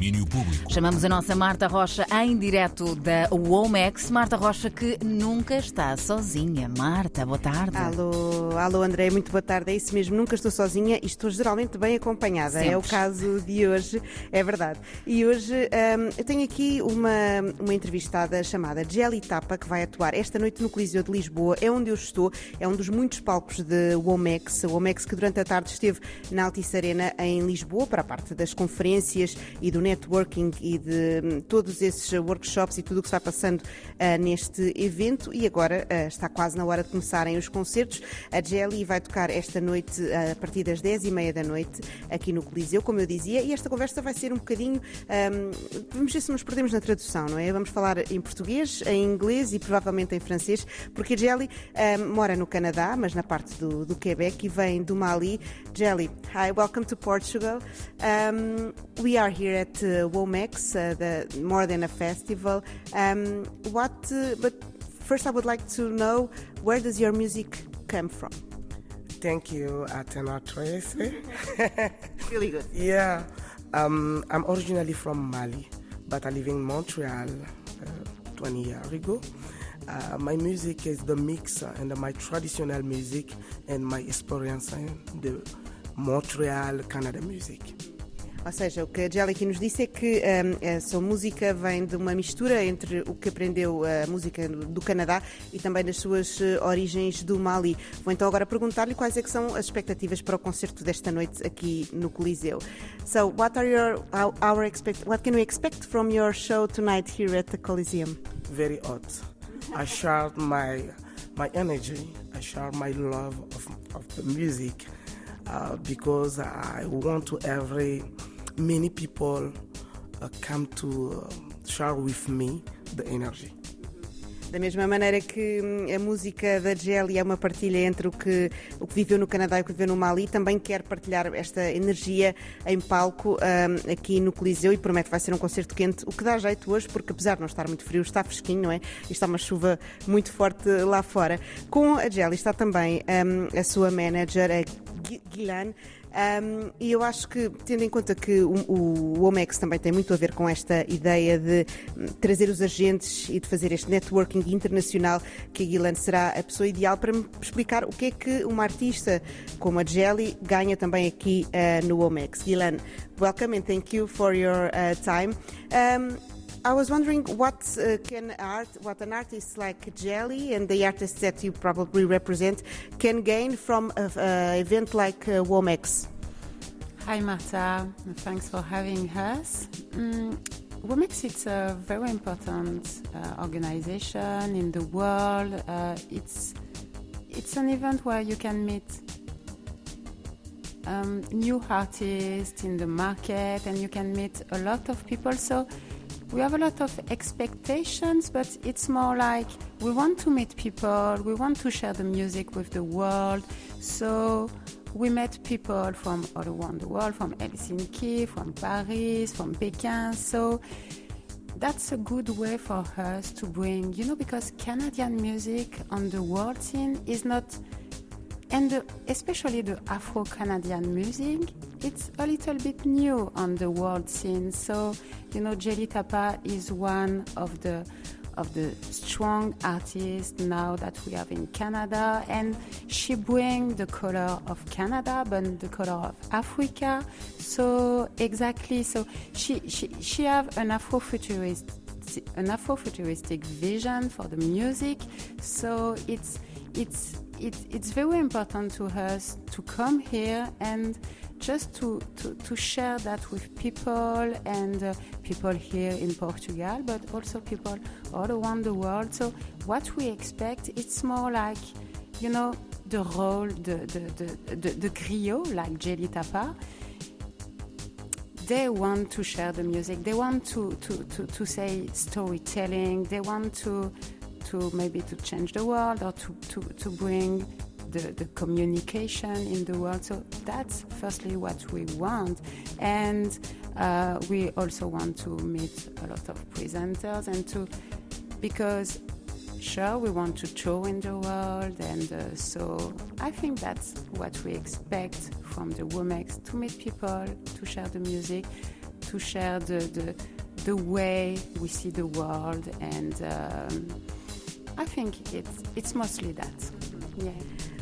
domínio público. Chamamos a nossa Marta Rocha em direto da Womex. Marta Rocha que nunca está sozinha. Marta, boa tarde. Alô, alô André, muito boa tarde. É isso mesmo, nunca estou sozinha e estou geralmente bem acompanhada. Sempre. É o caso de hoje, é verdade. E hoje hum, eu tenho aqui uma, uma entrevistada chamada Jelly Tapa que vai atuar esta noite no Coliseu de Lisboa. É onde eu estou, é um dos muitos palcos de Womex. A Womex que durante a tarde esteve na Altice Arena em Lisboa para a parte das conferências e do networking e de hum, todos esses workshops e tudo o que vai passando ah, neste evento. E agora ah, está quase na hora de começarem os concertos. A Jelly vai tocar esta noite a partir das 10 e meia da noite aqui no Coliseu, como eu dizia, e esta conversa vai ser um bocadinho. hum, vamos ver se nos perdemos na tradução, não é? Vamos falar em português, em inglês e provavelmente em francês, porque a Jelly hum, mora no Canadá, mas na parte do, do Quebec e vem do Mali. Jelly, hi, welcome to Portugal. Um, we are here at uh, Womex, uh, the more than a festival. Um, what? Uh, but first, I would like to know where does your music come from? Thank you, Atena Tracy. Really good. yeah, um, I'm originally from Mali, but I live in Montreal uh, 20 years ago. Uh, my music is the mix uh, and my traditional music and my experience in the Montreal, Canada music. Ou seja, o que a aqui nos disse é que um, a sua música vem de uma mistura entre o que aprendeu a música do Canadá e também das suas eh, origens do Mali. Vou então agora perguntar-lhe quais é são as expectativas para o concerto desta noite aqui no Coliseu. So, what are your our, our expect what can we expect from your show tonight here at the Coliseum? Very hot. I share my my energy. I share my love of, of the music uh, because I want to every many people uh, come to uh, share with me the energy. Da mesma maneira que hum, a música da Jelly é uma partilha entre o que, o que viveu no Canadá e o que viveu no Mali, também quer partilhar esta energia em palco hum, aqui no Coliseu e promete que vai ser um concerto quente, o que dá jeito hoje, porque apesar de não estar muito frio, está fresquinho, não é? E está uma chuva muito forte lá fora. Com a Jelly está também hum, a sua manager, a Gui- Guilan. Um, e eu acho que, tendo em conta que o, o Omex também tem muito a ver com esta ideia de hum, trazer os agentes e de fazer este networking internacional, que a Guilan será a pessoa ideal para me explicar o que é que uma artista como a Jelly ganha também aqui uh, no Omex. Guilan, welcome and thank you for your uh, time. Um, I was wondering what uh, can art, what an artist like Jelly and the artists that you probably represent can gain from an event like uh, Womex. Hi, Marta. Thanks for having us. Mm, Womex is a very important uh, organization in the world. Uh, it's it's an event where you can meet um, new artists in the market, and you can meet a lot of people. So we have a lot of expectations, but it's more like we want to meet people, we want to share the music with the world. So we met people from all around the world, from Helsinki, from Paris, from Pekin. So that's a good way for us to bring, you know, because Canadian music on the world scene is not and the, especially the Afro Canadian music, it's a little bit new on the world scene. So, you know, Jelly Tapa is one of the of the strong artists now that we have in Canada, and she brings the color of Canada, but the color of Africa. So exactly, so she she she have an Afrofuturist an Afrofuturistic vision for the music. So it's it's it, it's very important to us to come here and just to, to, to share that with people and uh, people here in Portugal, but also people all around the world. So what we expect, it's more like, you know, the role, the, the, the, the, the griot, like Jelly Tapa, they want to share the music. They want to, to, to, to say storytelling. They want to to maybe to change the world or to, to, to bring the, the communication in the world. So that's firstly what we want. And uh, we also want to meet a lot of presenters and to, because sure we want to show in the world and uh, so I think that's what we expect from the Womex to meet people, to share the music, to share the, the, the way we see the world, and um, I think it's, it's mostly that. Yeah.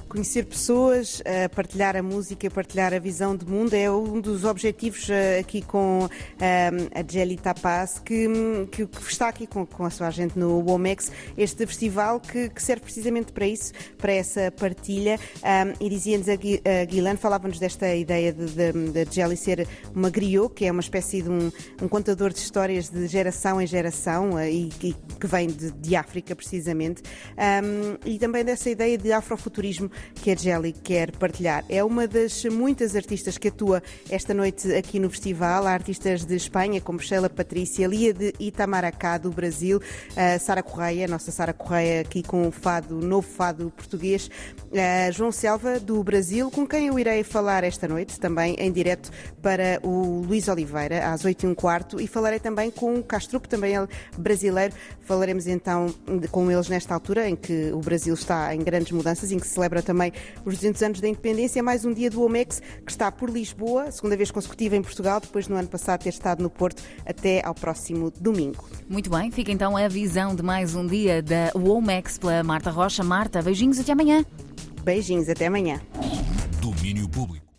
Conhecer pessoas, partilhar a música, partilhar a visão de mundo é um dos objetivos uh, aqui com uh, a Jelly Tapas, que, que, está aqui com, com, a sua gente no WOMEX, este festival que, que, serve precisamente para isso, para essa partilha. Um, e dizia-nos a, a Guilan, falava-nos desta ideia de, de, de, Jelly ser uma griot, que é uma espécie de um, um contador de histórias de geração em geração e, e que vem de, de África, precisamente. Um, e também dessa ideia de afrofuturismo que a Jelly quer partilhar. É uma das muitas artistas que atua esta noite aqui no festival. Há artistas de Espanha, como Sheila Patrícia, Lia de Itamaracá, do Brasil, Sara Correia, nossa Sara Correia aqui com o fado, novo fado português, João Selva, do Brasil, com quem eu irei falar esta noite, também em direto para o Luís Oliveira, às 8 e um quarto, e falarei também com o Castrup, também ele brasileiro. Falaremos então com eles nesta altura, em que o Brasil está em grandes mudanças, em que se celebra também os 200 anos da independência. Mais um dia do OMEX que está por Lisboa, segunda vez consecutiva em Portugal, depois no ano passado ter estado no Porto. Até ao próximo domingo. Muito bem, fica então a visão de mais um dia da WOMEX pela Marta Rocha. Marta, beijinhos até amanhã. Beijinhos, até amanhã. Domínio Público.